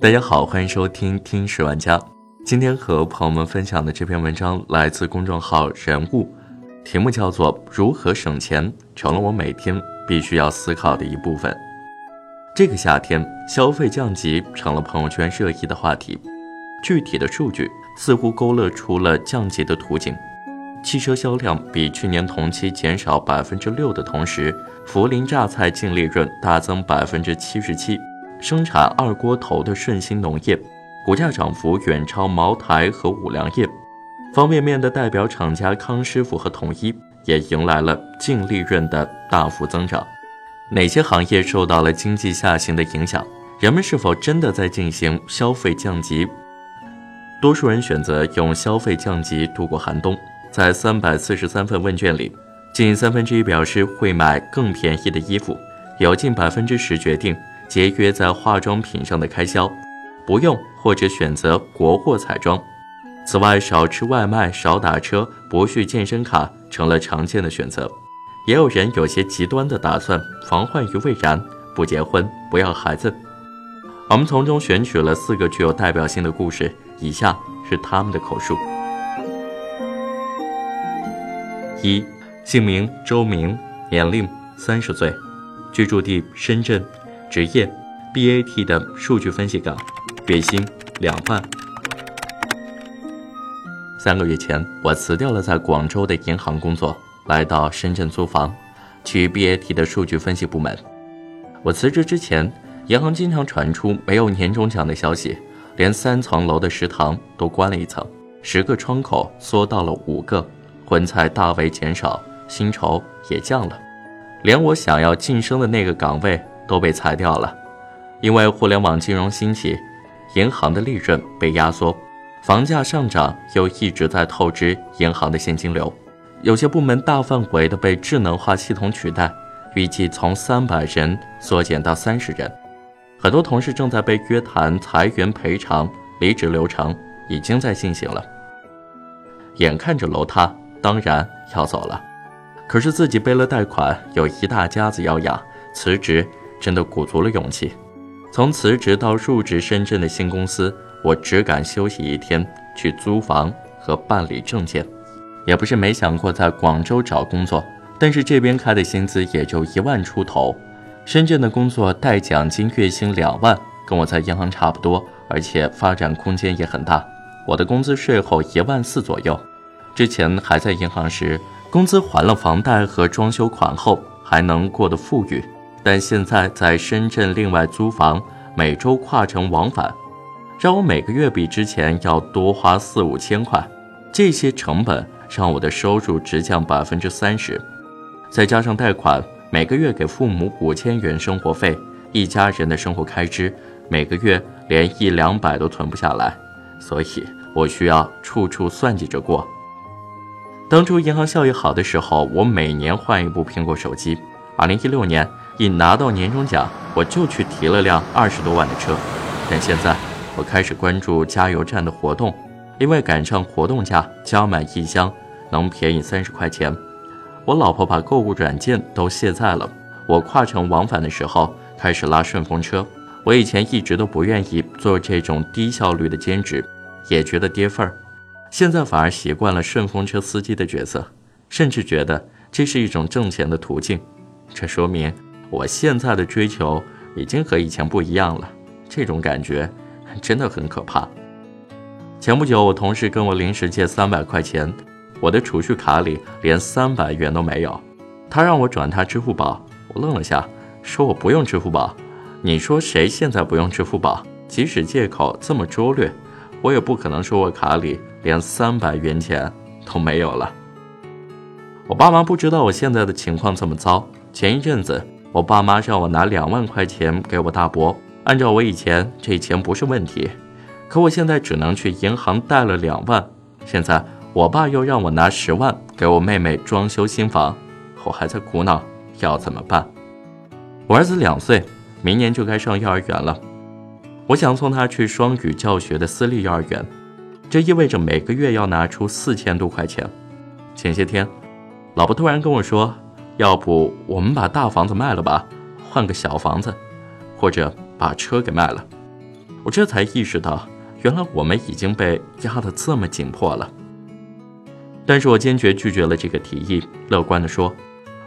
大家好，欢迎收听听十万家。今天和朋友们分享的这篇文章来自公众号人物，题目叫做《如何省钱成了我每天必须要思考的一部分》。这个夏天，消费降级成了朋友圈热议的话题。具体的数据似乎勾勒出了降级的图景。汽车销量比去年同期减少百分之六的同时，涪陵榨菜净利润大增百分之七十七。生产二锅头的顺鑫农业，股价涨幅远超茅台和五粮液。方便面的代表厂家康师傅和统一也迎来了净利润的大幅增长。哪些行业受到了经济下行的影响？人们是否真的在进行消费降级？多数人选择用消费降级度过寒冬。在三百四十三份问卷里，近三分之一表示会买更便宜的衣服，有近百分之十决定节约在化妆品上的开销，不用或者选择国货彩妆。此外，少吃外卖、少打车、不续健身卡成了常见的选择。也有人有些极端的打算，防患于未然，不结婚，不要孩子。我们从中选取了四个具有代表性的故事，以下是他们的口述。一，姓名周明，年龄三十岁，居住地深圳，职业 BAT 的数据分析岗，月薪两万。三个月前，我辞掉了在广州的银行工作，来到深圳租房，去 BAT 的数据分析部门。我辞职之前，银行经常传出没有年终奖的消息，连三层楼的食堂都关了一层，十个窗口缩到了五个。荤菜大为减少，薪酬也降了，连我想要晋升的那个岗位都被裁掉了。因为互联网金融兴起，银行的利润被压缩，房价上涨又一直在透支银行的现金流。有些部门大范围的被智能化系统取代，预计从三百人缩减到三十人。很多同事正在被约谈裁员赔偿，离职流程已经在进行了。眼看着楼塌。当然要走了，可是自己背了贷款，有一大家子要养，辞职真的鼓足了勇气。从辞职到入职深圳的新公司，我只敢休息一天，去租房和办理证件。也不是没想过在广州找工作，但是这边开的薪资也就一万出头，深圳的工作带奖金，月薪两万，跟我在银行差不多，而且发展空间也很大。我的工资税后一万四左右。之前还在银行时，工资还了房贷和装修款后，还能过得富裕。但现在在深圳另外租房，每周跨城往返，让我每个月比之前要多花四五千块。这些成本让我的收入直降百分之三十，再加上贷款，每个月给父母五千元生活费，一家人的生活开支每个月连一两百都存不下来，所以我需要处处算计着过。当初银行效益好的时候，我每年换一部苹果手机。二零一六年一拿到年终奖，我就去提了辆二十多万的车。但现在我开始关注加油站的活动，因为赶上活动价，加满一箱能便宜三十块钱。我老婆把购物软件都卸载了。我跨城往返的时候开始拉顺风车。我以前一直都不愿意做这种低效率的兼职，也觉得跌份儿。现在反而习惯了顺风车司机的角色，甚至觉得这是一种挣钱的途径。这说明我现在的追求已经和以前不一样了。这种感觉真的很可怕。前不久，我同事跟我临时借三百块钱，我的储蓄卡里连三百元都没有。他让我转他支付宝，我愣了下，说我不用支付宝。你说谁现在不用支付宝？即使借口这么拙劣。我也不可能说我卡里连三百元钱都没有了。我爸妈不知道我现在的情况这么糟。前一阵子，我爸妈让我拿两万块钱给我大伯，按照我以前，这钱不是问题。可我现在只能去银行贷了两万。现在我爸又让我拿十万给我妹妹装修新房，我还在苦恼要怎么办。我儿子两岁，明年就该上幼儿园了。我想送他去双语教学的私立幼儿园，这意味着每个月要拿出四千多块钱。前些天，老婆突然跟我说：“要不我们把大房子卖了吧，换个小房子，或者把车给卖了。”我这才意识到，原来我们已经被压得这么紧迫了。但是我坚决拒绝了这个提议，乐观地说：“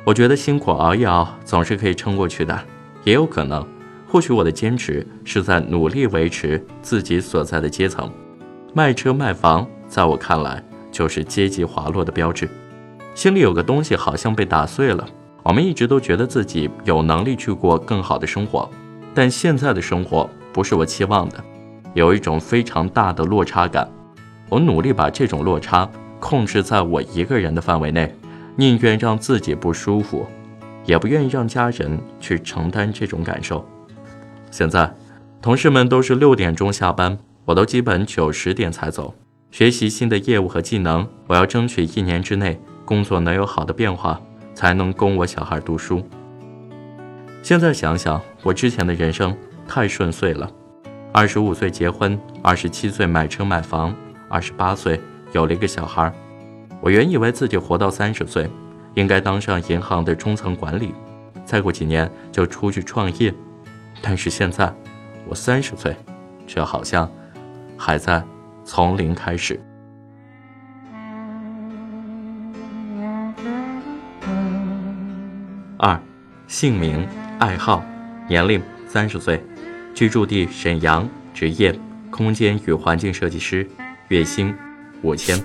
我觉得辛苦熬一熬，总是可以撑过去的。也有可能，或许我的坚持是在努力维持自己所在的阶层。卖车卖房，在我看来就是阶级滑落的标志。心里有个东西好像被打碎了。我们一直都觉得自己有能力去过更好的生活，但现在的生活。”不是我期望的，有一种非常大的落差感。我努力把这种落差控制在我一个人的范围内，宁愿让自己不舒服，也不愿意让家人去承担这种感受。现在，同事们都是六点钟下班，我都基本九十点才走。学习新的业务和技能，我要争取一年之内工作能有好的变化，才能供我小孩读书。现在想想，我之前的人生。太顺遂了，二十五岁结婚，二十七岁买车买房，二十八岁有了一个小孩。我原以为自己活到三十岁，应该当上银行的中层管理，再过几年就出去创业。但是现在，我三十岁，却好像还在从零开始。二，姓名、爱好、年龄三十岁。居住地沈阳，职业空间与环境设计师，月薪五千。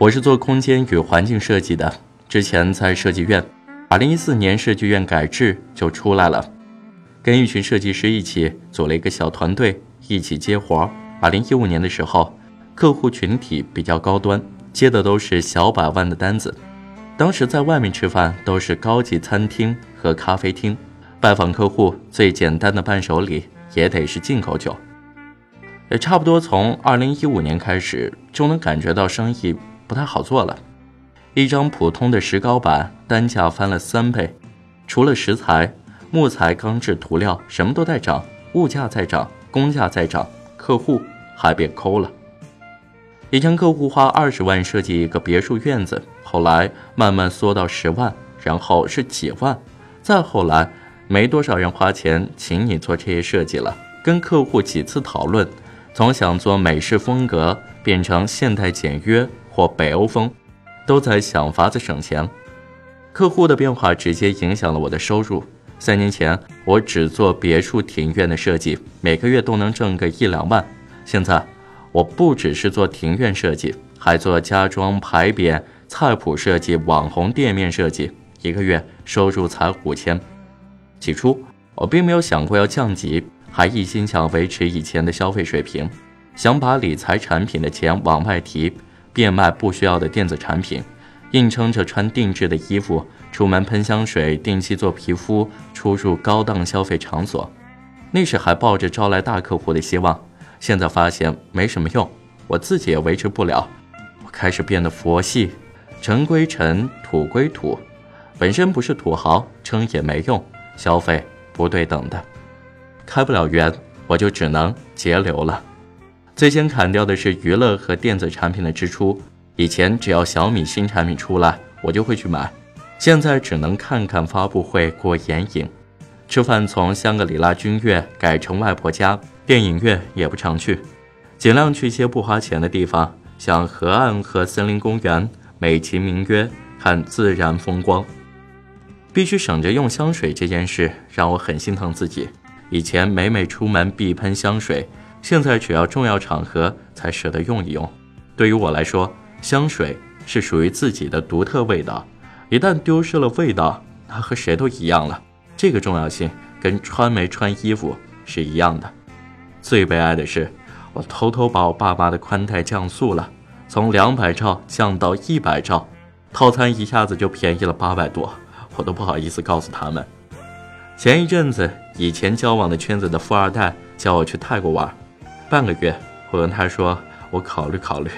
我是做空间与环境设计的，之前在设计院，二零一四年设计院改制就出来了，跟一群设计师一起组了一个小团队，一起接活。二零一五年的时候，客户群体比较高端，接的都是小百万的单子，当时在外面吃饭都是高级餐厅和咖啡厅。拜访客户最简单的伴手礼也得是进口酒，也差不多从二零一五年开始就能感觉到生意不太好做了。一张普通的石膏板单价翻了三倍，除了食材、木材、钢制、涂料什么都在涨，物价在涨，工价在涨，客户还被抠了。以前客户花二十万设计一个别墅院子，后来慢慢缩到十万，然后是几万，再后来。没多少人花钱请你做这些设计了。跟客户几次讨论，从想做美式风格变成现代简约或北欧风，都在想法子省钱。客户的变化直接影响了我的收入。三年前我只做别墅庭院的设计，每个月都能挣个一两万。现在我不只是做庭院设计，还做家装牌匾、菜谱设计、网红店面设计，一个月收入才五千。起初我并没有想过要降级，还一心想维持以前的消费水平，想把理财产品的钱往外提，变卖不需要的电子产品，硬撑着穿定制的衣服，出门喷香水，定期做皮肤，出入高档消费场所。那时还抱着招来大客户的希望，现在发现没什么用，我自己也维持不了。我开始变得佛系，尘归尘，土归土，本身不是土豪，撑也没用。消费不对等的，开不了源，我就只能节流了。最先砍掉的是娱乐和电子产品的支出。以前只要小米新产品出来，我就会去买，现在只能看看发布会过眼瘾。吃饭从香格里拉君悦改成外婆家，电影院也不常去，尽量去些不花钱的地方，像河岸和森林公园，美其名曰看自然风光。必须省着用香水这件事让我很心疼自己。以前每每出门必喷香水，现在只要重要场合才舍得用一用。对于我来说，香水是属于自己的独特味道，一旦丢失了味道，那和谁都一样了。这个重要性跟穿没穿衣服是一样的。最悲哀的是，我偷偷把我爸妈的宽带降速了，从两百兆降到一百兆，套餐一下子就便宜了八百多。我都不好意思告诉他们。前一阵子，以前交往的圈子的富二代叫我去泰国玩，半个月。我跟他说，我考虑考虑。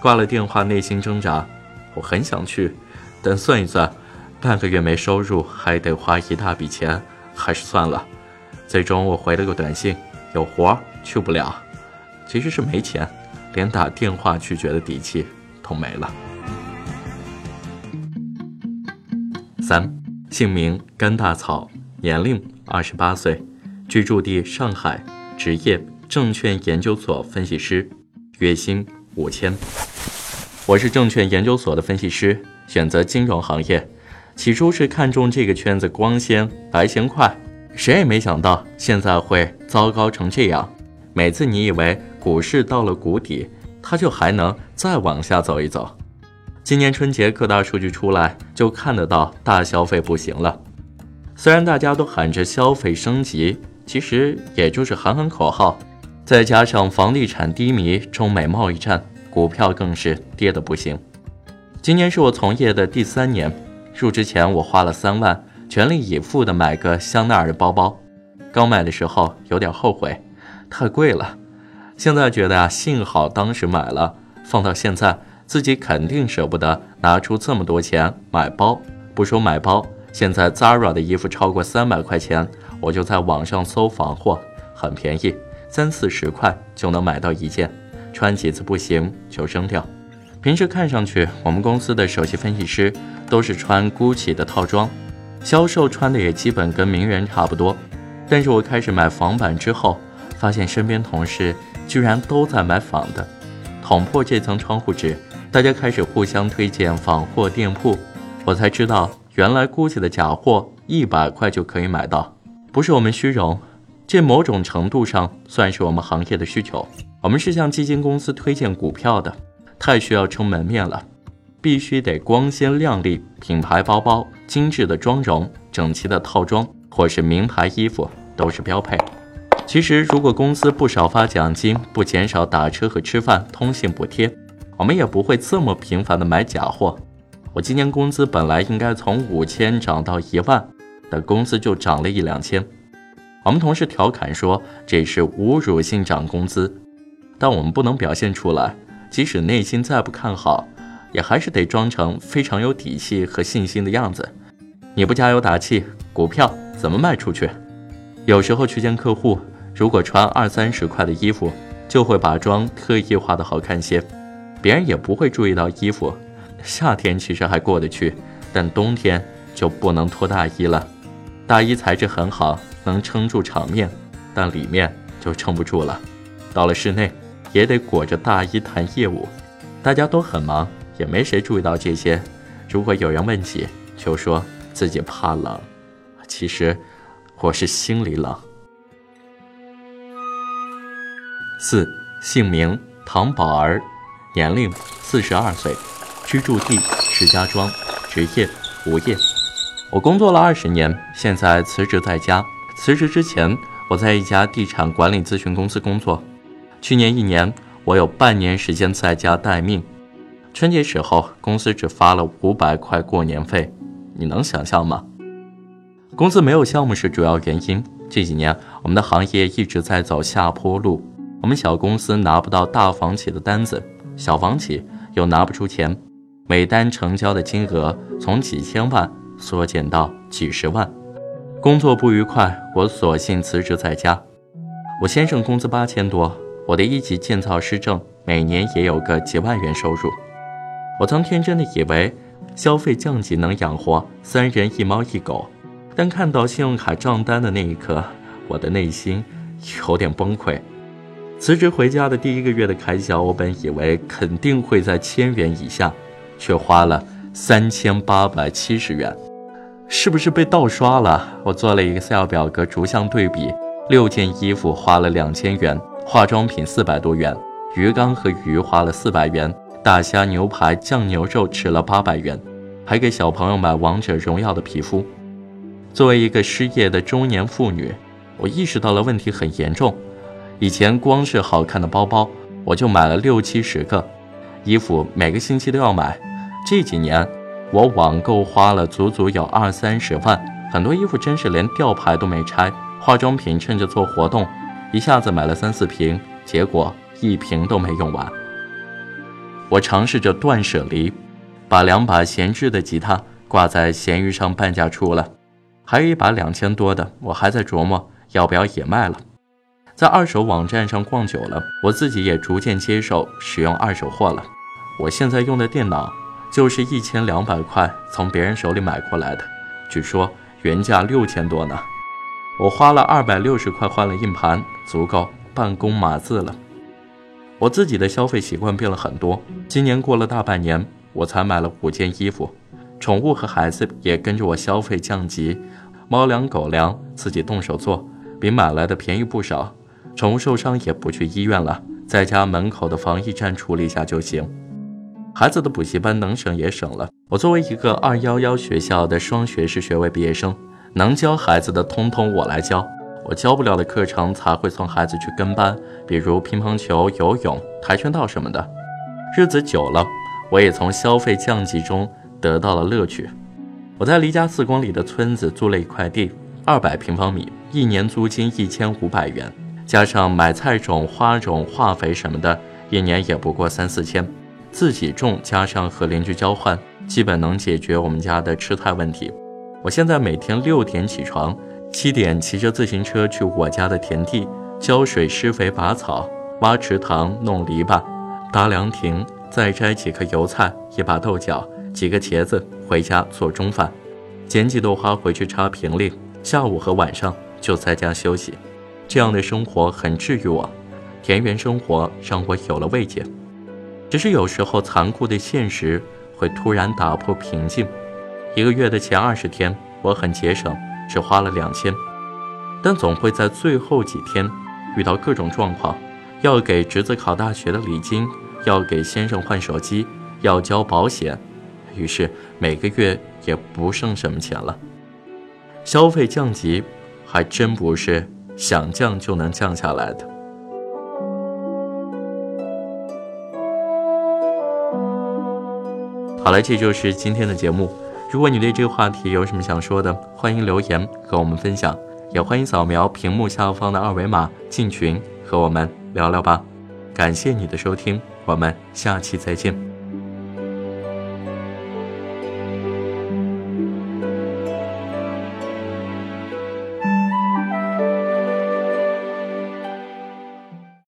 挂了电话，内心挣扎。我很想去，但算一算，半个月没收入，还得花一大笔钱，还是算了。最终我回了个短信：有活去不了。其实是没钱，连打电话拒绝的底气都没了。三。姓名甘大草，年龄二十八岁，居住地上海，职业证券研究所分析师，月薪五千。我是证券研究所的分析师，选择金融行业。起初是看中这个圈子光鲜、来钱快，谁也没想到现在会糟糕成这样。每次你以为股市到了谷底，它就还能再往下走一走。今年春节各大数据出来，就看得到大消费不行了。虽然大家都喊着消费升级，其实也就是喊喊口号。再加上房地产低迷、中美贸易战，股票更是跌得不行。今年是我从业的第三年，入职前我花了三万，全力以赴的买个香奈儿的包包。刚买的时候有点后悔，太贵了。现在觉得啊，幸好当时买了，放到现在。自己肯定舍不得拿出这么多钱买包，不说买包，现在 Zara 的衣服超过三百块钱，我就在网上搜仿货，很便宜，三四十块就能买到一件，穿几次不行就扔掉。平时看上去，我们公司的首席分析师都是穿 GUCCI 的套装，销售穿的也基本跟名人差不多。但是我开始买仿版之后，发现身边同事居然都在买仿的，捅破这层窗户纸。大家开始互相推荐仿货店铺，我才知道原来估计的假货一百块就可以买到。不是我们虚荣，这某种程度上算是我们行业的需求。我们是向基金公司推荐股票的，太需要撑门面了，必须得光鲜亮丽，品牌包包、精致的妆容、整齐的套装或是名牌衣服都是标配。其实如果公司不少发奖金，不减少打车和吃饭、通信补贴。我们也不会这么频繁的买假货。我今年工资本来应该从五千涨到一万，但工资就涨了一两千。我们同事调侃说这是侮辱性涨工资，但我们不能表现出来，即使内心再不看好，也还是得装成非常有底气和信心的样子。你不加油打气，股票怎么卖出去？有时候去见客户，如果穿二三十块的衣服，就会把妆特意化的好看些。别人也不会注意到衣服，夏天其实还过得去，但冬天就不能脱大衣了。大衣材质很好，能撑住场面，但里面就撑不住了。到了室内，也得裹着大衣谈业务。大家都很忙，也没谁注意到这些。如果有人问起，就说自己怕冷，其实我是心里冷。四，姓名唐宝儿。年龄四十二岁，居住地石家庄，职业无业。我工作了二十年，现在辞职在家。辞职之前，我在一家地产管理咨询公司工作。去年一年，我有半年时间在家待命。春节时候，公司只发了五百块过年费，你能想象吗？公司没有项目是主要原因。这几年，我们的行业一直在走下坡路，我们小公司拿不到大房企的单子。小房企又拿不出钱，每单成交的金额从几千万缩减到几十万，工作不愉快，我索性辞职在家。我先生工资八千多，我的一级建造师证每年也有个几万元收入。我曾天真的以为消费降级能养活三人一猫一狗，但看到信用卡账单的那一刻，我的内心有点崩溃。辞职回家的第一个月的开销，我本以为肯定会在千元以下，却花了三千八百七十元，是不是被盗刷了？我做了一个 Excel 表格，逐项对比，六件衣服花了两千元，化妆品四百多元，鱼缸和鱼花了四百元，大虾、牛排、酱牛肉吃了八百元，还给小朋友买王者荣耀的皮肤。作为一个失业的中年妇女，我意识到了问题很严重。以前光是好看的包包，我就买了六七十个，衣服每个星期都要买。这几年，我网购花了足足有二三十万，很多衣服真是连吊牌都没拆。化妆品趁着做活动，一下子买了三四瓶，结果一瓶都没用完。我尝试着断舍离，把两把闲置的吉他挂在闲鱼上半价出了，还有一把两千多的，我还在琢磨要不要也卖了。在二手网站上逛久了，我自己也逐渐接受使用二手货了。我现在用的电脑就是一千两百块从别人手里买过来的，据说原价六千多呢。我花了二百六十块换了硬盘，足够办公码字了。我自己的消费习惯变了很多，今年过了大半年，我才买了五件衣服，宠物和孩子也跟着我消费降级，猫粮狗粮自己动手做，比买来的便宜不少。宠物受伤也不去医院了，在家门口的防疫站处理一下就行。孩子的补习班能省也省了。我作为一个二幺幺学校的双学士学位毕业生，能教孩子的通通我来教，我教不了的课程才会送孩子去跟班，比如乒乓球、游泳、跆拳道什么的。日子久了，我也从消费降级中得到了乐趣。我在离家四公里的村子租了一块地，二百平方米，一年租金一千五百元，加上买菜种、花种、化肥什么的，一年也不过三四千。自己种加上和邻居交换，基本能解决我们家的吃菜问题。我现在每天六点起床，七点骑着自行车去我家的田地浇水、施肥、拔草、挖池塘、弄篱笆、搭凉亭，再摘几颗油菜、一把豆角、几个茄子回家做中饭，捡几朵花回去插瓶里。下午和晚上就在家休息。这样的生活很治愈我，田园生活让我有了慰藉。只是有时候残酷的现实会突然打破平静。一个月的前二十天，我很节省，只花了两千，但总会在最后几天遇到各种状况：要给侄子考大学的礼金，要给先生换手机，要交保险，于是每个月也不剩什么钱了。消费降级，还真不是想降就能降下来的。好了，这就是今天的节目。如果你对这个话题有什么想说的，欢迎留言和我们分享，也欢迎扫描屏幕下方的二维码进群和我们聊聊吧。感谢你的收听，我们下期再见。